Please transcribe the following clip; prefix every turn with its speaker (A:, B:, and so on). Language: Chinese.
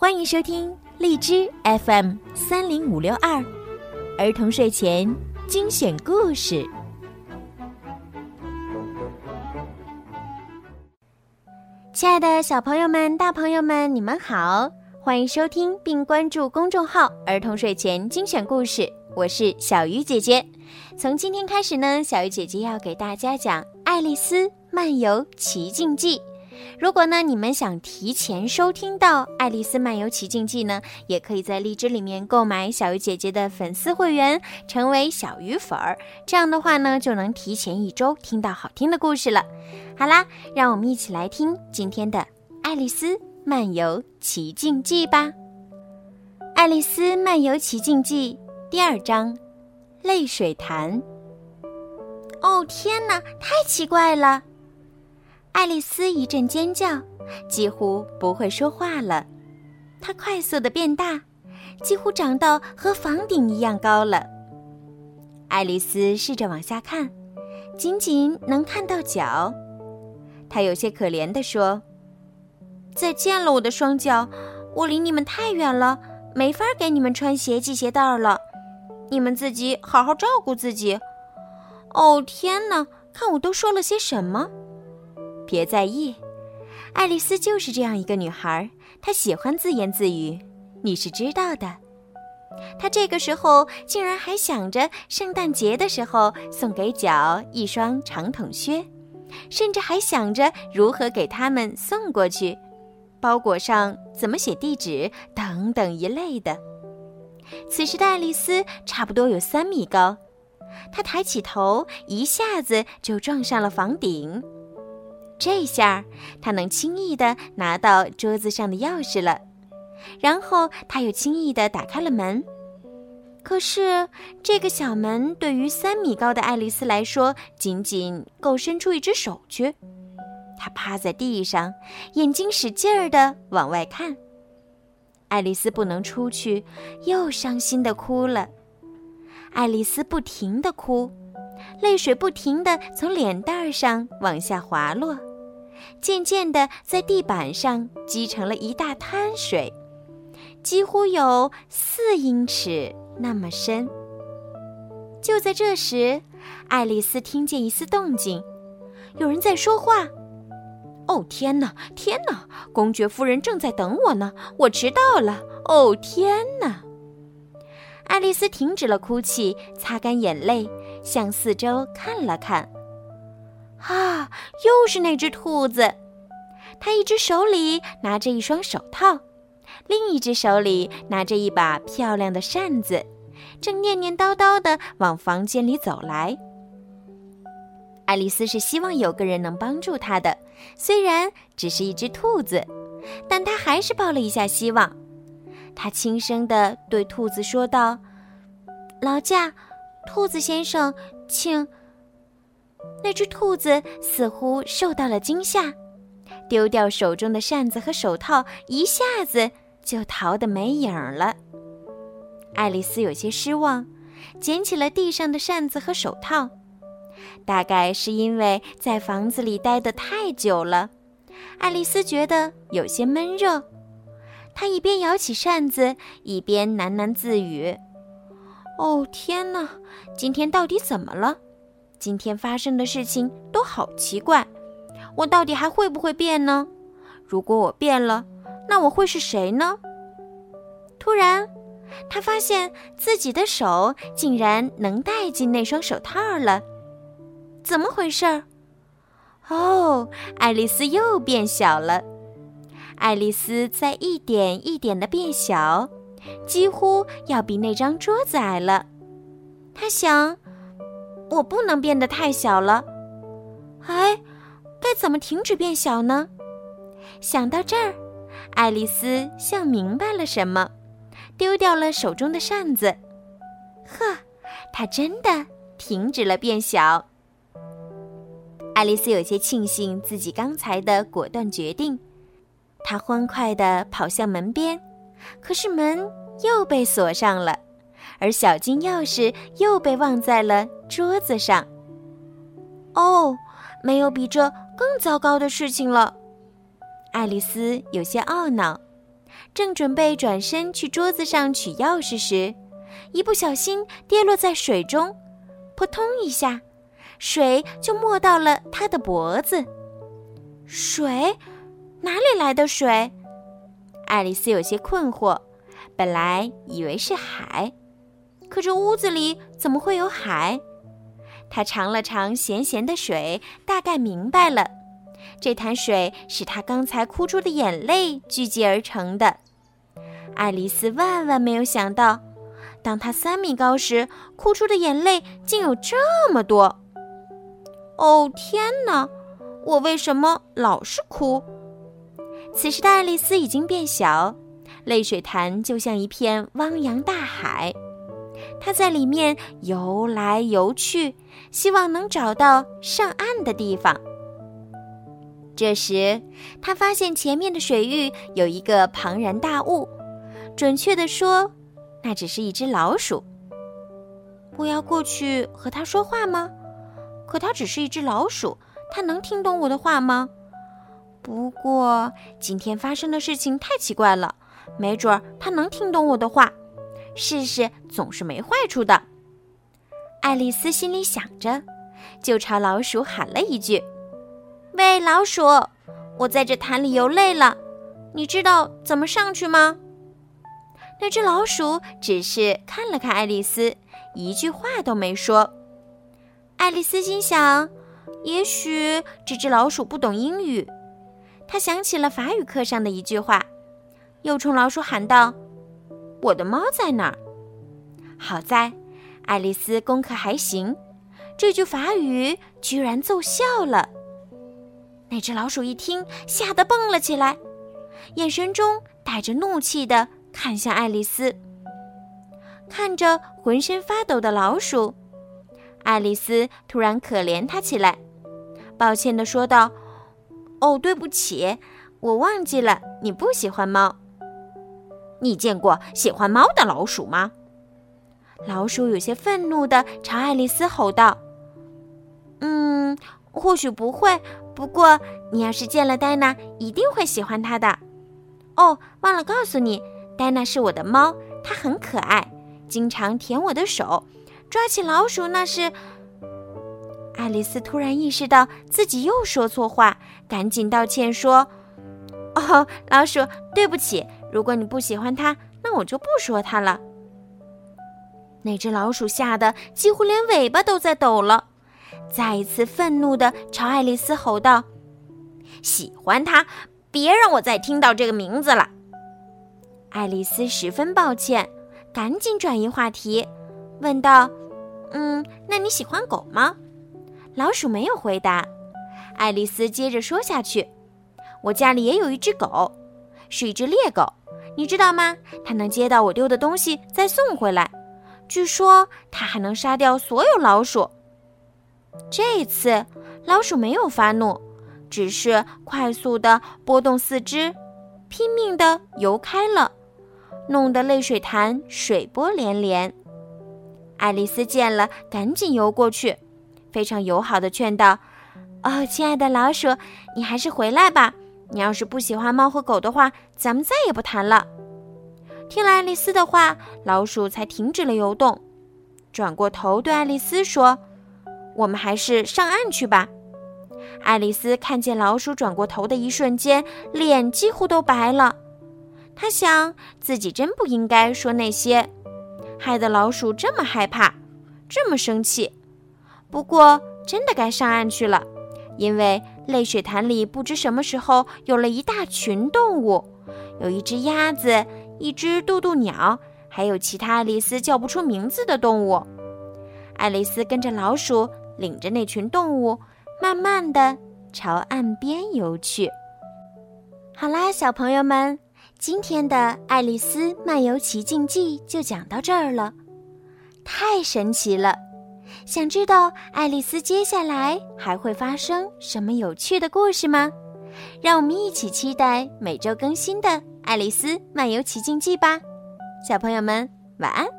A: 欢迎收听荔枝 FM 三零五六二儿童睡前精选故事。亲爱的小朋友们、大朋友们，你们好！欢迎收听并关注公众号“儿童睡前精选故事”，我是小鱼姐姐。从今天开始呢，小鱼姐姐要给大家讲《爱丽丝漫游奇境记》。如果呢，你们想提前收听到《爱丽丝漫游奇境记》呢，也可以在荔枝里面购买小鱼姐姐的粉丝会员，成为小鱼粉儿。这样的话呢，就能提前一周听到好听的故事了。好啦，让我们一起来听今天的《爱丽丝漫游奇境记》吧。《爱丽丝漫游奇境记》第二章：泪水潭。哦天哪，太奇怪了！爱丽丝一阵尖叫，几乎不会说话了。她快速的变大，几乎长到和房顶一样高了。爱丽丝试着往下看，仅仅能看到脚。她有些可怜地说：“再见了，我的双脚，我离你们太远了，没法给你们穿鞋系鞋带了。你们自己好好照顾自己。”哦天哪，看我都说了些什么！别在意，爱丽丝就是这样一个女孩，她喜欢自言自语，你是知道的。她这个时候竟然还想着圣诞节的时候送给脚一双长筒靴，甚至还想着如何给他们送过去，包裹上怎么写地址等等一类的。此时的爱丽丝差不多有三米高，她抬起头，一下子就撞上了房顶。这下他能轻易地拿到桌子上的钥匙了，然后他又轻易地打开了门。可是这个小门对于三米高的爱丽丝来说，仅仅够伸出一只手去。她趴在地上，眼睛使劲儿地往外看。爱丽丝不能出去，又伤心地哭了。爱丽丝不停地哭，泪水不停地从脸蛋上往下滑落。渐渐地，在地板上积成了一大滩水，几乎有四英尺那么深。就在这时，爱丽丝听见一丝动静，有人在说话。哦，天哪，天哪！公爵夫人正在等我呢，我迟到了。哦，天哪！爱丽丝停止了哭泣，擦干眼泪，向四周看了看。啊！又是那只兔子，它一只手里拿着一双手套，另一只手里拿着一把漂亮的扇子，正念念叨叨地往房间里走来。爱丽丝是希望有个人能帮助她的，虽然只是一只兔子，但她还是抱了一下希望。她轻声地对兔子说道：“劳驾，兔子先生，请。”那只兔子似乎受到了惊吓，丢掉手中的扇子和手套，一下子就逃得没影儿了。爱丽丝有些失望，捡起了地上的扇子和手套。大概是因为在房子里待得太久了，爱丽丝觉得有些闷热。她一边摇起扇子，一边喃喃自语：“哦，天哪，今天到底怎么了？”今天发生的事情都好奇怪，我到底还会不会变呢？如果我变了，那我会是谁呢？突然，他发现自己的手竟然能戴进那双手套了，怎么回事儿？哦，爱丽丝又变小了。爱丽丝在一点一点的变小，几乎要比那张桌子矮了。她想。我不能变得太小了，哎，该怎么停止变小呢？想到这儿，爱丽丝像明白了什么，丢掉了手中的扇子。呵，她真的停止了变小。爱丽丝有些庆幸自己刚才的果断决定，她欢快地跑向门边，可是门又被锁上了。而小金钥匙又被忘在了桌子上。哦，没有比这更糟糕的事情了。爱丽丝有些懊恼。正准备转身去桌子上取钥匙时，一不小心跌落在水中，扑通一下，水就没到了她的脖子。水？哪里来的水？爱丽丝有些困惑，本来以为是海，可这屋子里怎么会有海？他尝了尝咸咸的水，大概明白了，这潭水是他刚才哭出的眼泪聚集而成的。爱丽丝万万没有想到，当她三米高时，哭出的眼泪竟有这么多。哦，天哪！我为什么老是哭？此时的爱丽丝已经变小，泪水潭就像一片汪洋大海，他在里面游来游去，希望能找到上岸的地方。这时，他发现前面的水域有一个庞然大物，准确的说，那只是一只老鼠。我要过去和它说话吗？可它只是一只老鼠，它能听懂我的话吗？不过今天发生的事情太奇怪了，没准儿他能听懂我的话。试试总是没坏处的。爱丽丝心里想着，就朝老鼠喊了一句：“喂，老鼠，我在这潭里游累了，你知道怎么上去吗？”那只老鼠只是看了看爱丽丝，一句话都没说。爱丽丝心想，也许这只老鼠不懂英语。她想起了法语课上的一句话，又冲老鼠喊道：“我的猫在哪儿？”好在，爱丽丝功课还行，这句法语居然奏效了。那只老鼠一听，吓得蹦了起来，眼神中带着怒气的看向爱丽丝。看着浑身发抖的老鼠，爱丽丝突然可怜它起来，抱歉的说道。哦，对不起，我忘记了，你不喜欢猫。你见过喜欢猫的老鼠吗？老鼠有些愤怒地朝爱丽丝吼道：“嗯，或许不会，不过你要是见了戴娜，一定会喜欢它的。哦，忘了告诉你，戴娜是我的猫，它很可爱，经常舔我的手，抓起老鼠那是……”爱丽丝突然意识到自己又说错话，赶紧道歉说：“哦，老鼠，对不起。如果你不喜欢它，那我就不说它了。”那只老鼠吓得几乎连尾巴都在抖了，再一次愤怒地朝爱丽丝吼道：“喜欢它，别让我再听到这个名字了！”爱丽丝十分抱歉，赶紧转移话题，问道：“嗯，那你喜欢狗吗？”老鼠没有回答，爱丽丝接着说下去：“我家里也有一只狗，是一只猎狗，你知道吗？它能接到我丢的东西再送回来。据说它还能杀掉所有老鼠。”这一次老鼠没有发怒，只是快速地拨动四肢，拼命地游开了，弄得泪水潭水波连连。爱丽丝见了，赶紧游过去。非常友好的劝道：“哦，亲爱的老鼠，你还是回来吧。你要是不喜欢猫和狗的话，咱们再也不谈了。”听了爱丽丝的话，老鼠才停止了游动，转过头对爱丽丝说：“我们还是上岸去吧。”爱丽丝看见老鼠转过头的一瞬间，脸几乎都白了。她想自己真不应该说那些，害得老鼠这么害怕，这么生气。不过，真的该上岸去了，因为泪水潭里不知什么时候有了一大群动物，有一只鸭子，一只渡渡鸟，还有其他爱丽丝叫不出名字的动物。爱丽丝跟着老鼠，领着那群动物，慢慢的朝岸边游去。好啦，小朋友们，今天的《爱丽丝漫游奇境记》就讲到这儿了，太神奇了！想知道爱丽丝接下来还会发生什么有趣的故事吗？让我们一起期待每周更新的《爱丽丝漫游奇境记》吧，小朋友们晚安。